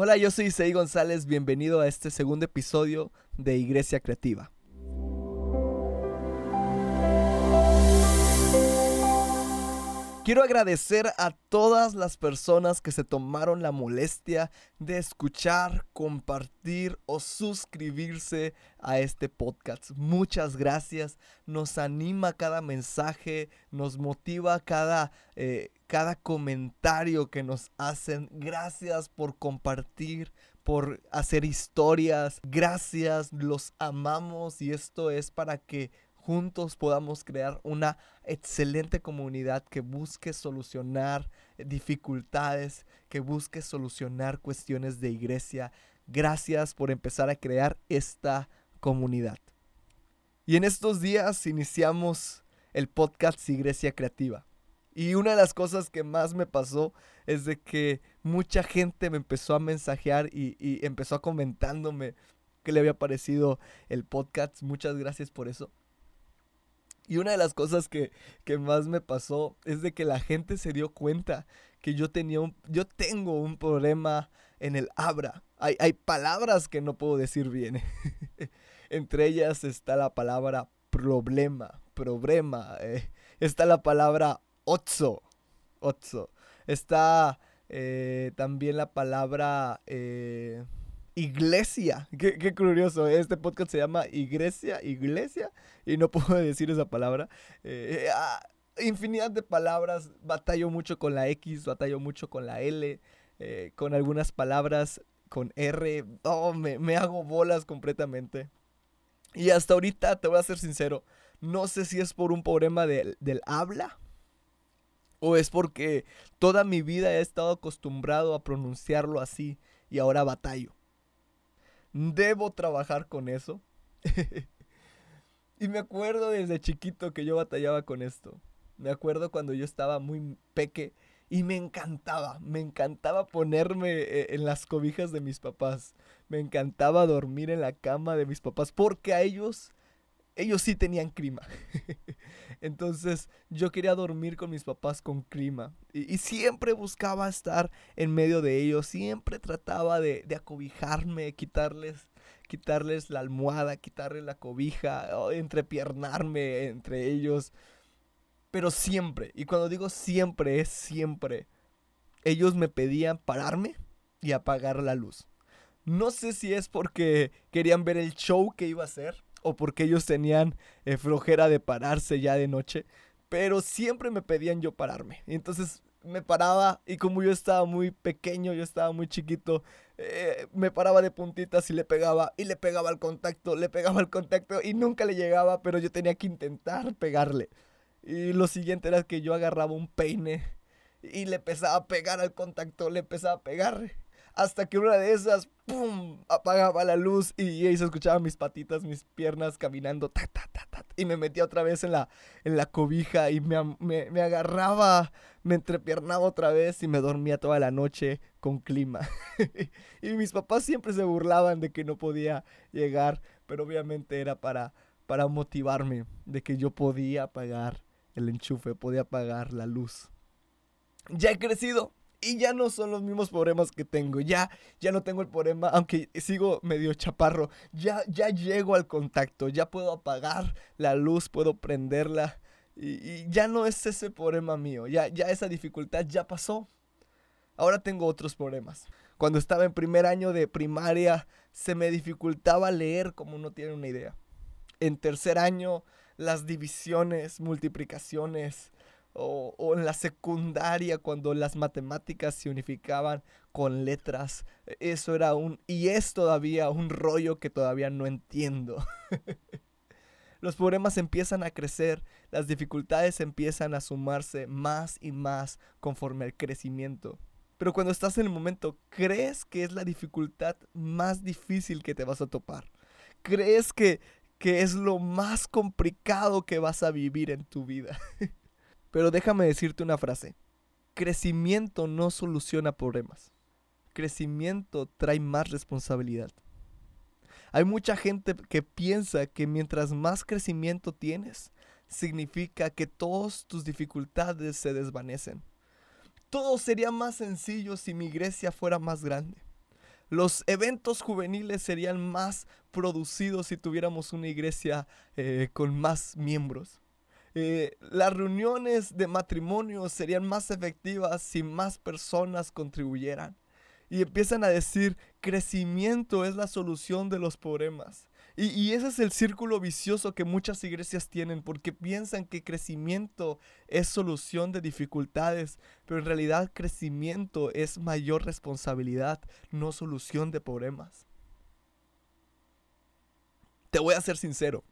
Hola, yo soy Isaí González, bienvenido a este segundo episodio de Iglesia Creativa. Quiero agradecer a todas las personas que se tomaron la molestia de escuchar, compartir o suscribirse a este podcast. Muchas gracias. Nos anima cada mensaje, nos motiva cada, eh, cada comentario que nos hacen. Gracias por compartir, por hacer historias. Gracias, los amamos y esto es para que juntos podamos crear una excelente comunidad que busque solucionar dificultades, que busque solucionar cuestiones de iglesia. Gracias por empezar a crear esta comunidad. Y en estos días iniciamos el podcast Iglesia Creativa. Y una de las cosas que más me pasó es de que mucha gente me empezó a mensajear y, y empezó a comentándome que le había parecido el podcast. Muchas gracias por eso. Y una de las cosas que, más me pasó es de que la gente se dio cuenta que yo tenía un, yo tengo un problema en el abra. Hay, hay palabras que no puedo decir bien. Entre ellas está la palabra problema, problema. Eh, está la palabra otso, otso. Está eh, también la palabra... Eh, iglesia. Qué, curioso. Este podcast se llama Iglesia, Iglesia. Y no puedo decir esa palabra. Eh, eh, ah, infinidad de palabras. Batallo mucho con la X, batallo mucho con la L, eh, con algunas palabras con R. Oh, me, hago bolas completamente. Y hasta ahorita, te voy a ser sincero, no sé si es por un problema del habla o es porque toda mi vida he estado acostumbrado a pronunciarlo así y ahora batallo. Debo trabajar con eso. y me acuerdo desde chiquito que yo batallaba con esto. Me acuerdo cuando yo estaba muy peque y me encantaba, me encantaba ponerme eh, en las cobijas de mis papás. Me encantaba dormir en la cama de mis papás porque a ellos ellos sí tenían clima. Entonces yo quería dormir con mis papás con clima. Y, siempre buscaba estar en medio de ellos. Siempre trataba de, acobijarme, quitarles, quitarles la almohada, quitarles la cobija, entrepiernarme entre ellos. Pero siempre, y cuando digo siempre, es siempre. Ellos me pedían pararme y apagar la luz. No sé si es porque querían ver el show que iba a hacer o porque ellos tenían eh, flojera de pararse ya de noche, pero siempre me pedían yo pararme. Entonces me paraba y como yo estaba muy pequeño, yo estaba muy chiquito, eh, me paraba de puntitas y le pegaba y le pegaba al contacto, le pegaba al contacto y nunca le llegaba, pero yo tenía que intentar pegarle. Y lo siguiente era que yo agarraba un peine y le empezaba a pegar al contacto, le empezaba a pegar hasta que una de esas, ¡pum!, apagaba la luz y, ahí se escuchaban mis patitas, mis piernas caminando, ta, ta, ta, ta, y me metía otra vez en la, en la cobija y me, me, me agarraba, me entrepiernaba otra vez y me dormía toda la noche con clima. y mis papás siempre se burlaban de que no podía llegar, pero obviamente era para, para motivarme de que yo podía apagar el enchufe, podía apagar la luz. Ya he crecido, y ya no son los mismos problemas que tengo. Ya, ya no tengo el problema, aunque sigo medio chaparro. Ya, ya llego al contacto. Ya puedo apagar la luz, puedo prenderla. Y, ya no es ese problema mío. Ya, ya esa dificultad ya pasó. Ahora tengo otros problemas. Cuando estaba en primer año de primaria, se me dificultaba leer como no tiene una idea. En tercer año, las divisiones, multiplicaciones, o, en la secundaria cuando las matemáticas se unificaban con letras. Eso era un... y es todavía un rollo que todavía no entiendo. Los problemas empiezan a crecer, las dificultades empiezan a sumarse más y más conforme al crecimiento. Pero cuando estás en el momento, crees que es la dificultad más difícil que te vas a topar. Crees que, que es lo más complicado que vas a vivir en tu vida. Pero déjame decirte una frase. Crecimiento no soluciona problemas. Crecimiento trae más responsabilidad. Hay mucha gente que piensa que mientras más crecimiento tienes, significa que todas tus dificultades se desvanecen. Todo sería más sencillo si mi iglesia fuera más grande. Los eventos juveniles serían más producidos si tuviéramos una iglesia eh, con más miembros. Eh, las reuniones de matrimonio serían más efectivas si más personas contribuyeran. Y empiezan a decir, crecimiento es la solución de los problemas. Y, ese es el círculo vicioso que muchas iglesias tienen porque piensan que crecimiento es solución de dificultades, pero en realidad crecimiento es mayor responsabilidad, no solución de problemas. Te voy a ser sincero.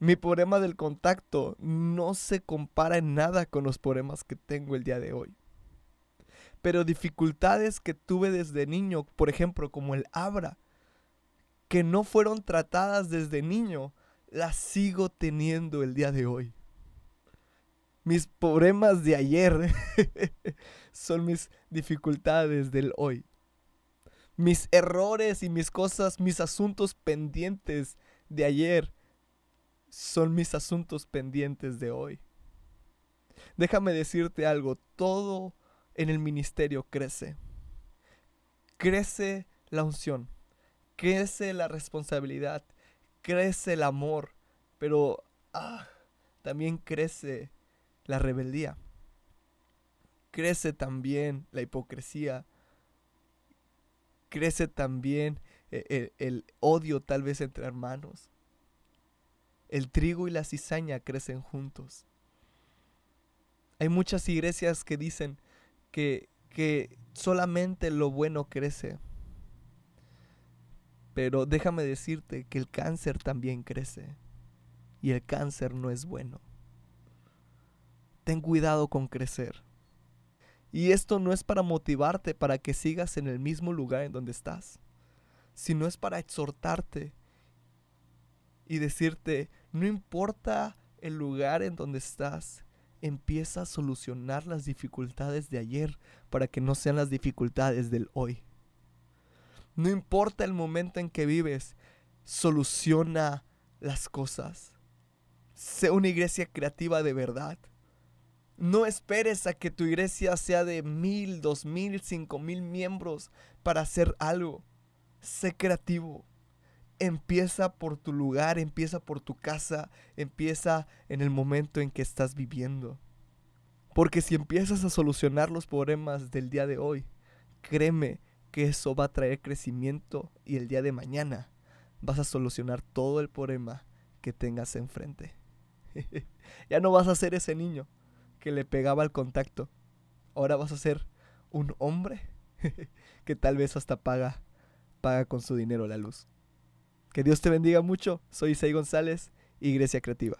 Mi problema del contacto no se compara en nada con los problemas que tengo el día de hoy. Pero dificultades que tuve desde niño, por ejemplo, como el abra, que no fueron tratadas desde niño, las sigo teniendo el día de hoy. Mis problemas de ayer son mis dificultades del hoy. Mis errores y mis cosas, mis asuntos pendientes de ayer son mis asuntos pendientes de hoy. Déjame decirte algo, todo en el ministerio crece. Crece la unción crece la responsabilidad, crece el amor, pero ah, también crece la rebeldía. Crece también la hipocresía. Crece también el, e, el odio tal vez entre hermanos. El trigo y la cizaña crecen juntos. Hay muchas iglesias que dicen que, que solamente lo bueno crece. Pero déjame decirte que el cáncer también crece. Y el cáncer no es bueno. Ten cuidado con crecer. Y esto no es para motivarte para que sigas en el mismo lugar en donde estás, sino es para exhortarte y decirte, no importa el lugar en donde estás, empieza a solucionar las dificultades de ayer para que no sean las dificultades del hoy. No importa el momento en que vives, soluciona las cosas. Sé una iglesia creativa de verdad. No esperes a que tu iglesia sea de mil, dos mil, cinco mil miembros para hacer algo. Sé creativo. Empieza por tu lugar, empieza por tu casa, empieza en el momento en que estás viviendo. Porque si empiezas a solucionar los problemas del día de hoy, créeme que eso va a traer crecimiento y el día de mañana vas a solucionar todo el problema que tengas enfrente. ya no vas a ser ese niño que le pegaba al contacto. Ahora vas a ser un hombre que tal vez hasta paga, paga con su dinero la luz. Que Dios te bendiga mucho. Soy Isai González, Iglesia Creativa.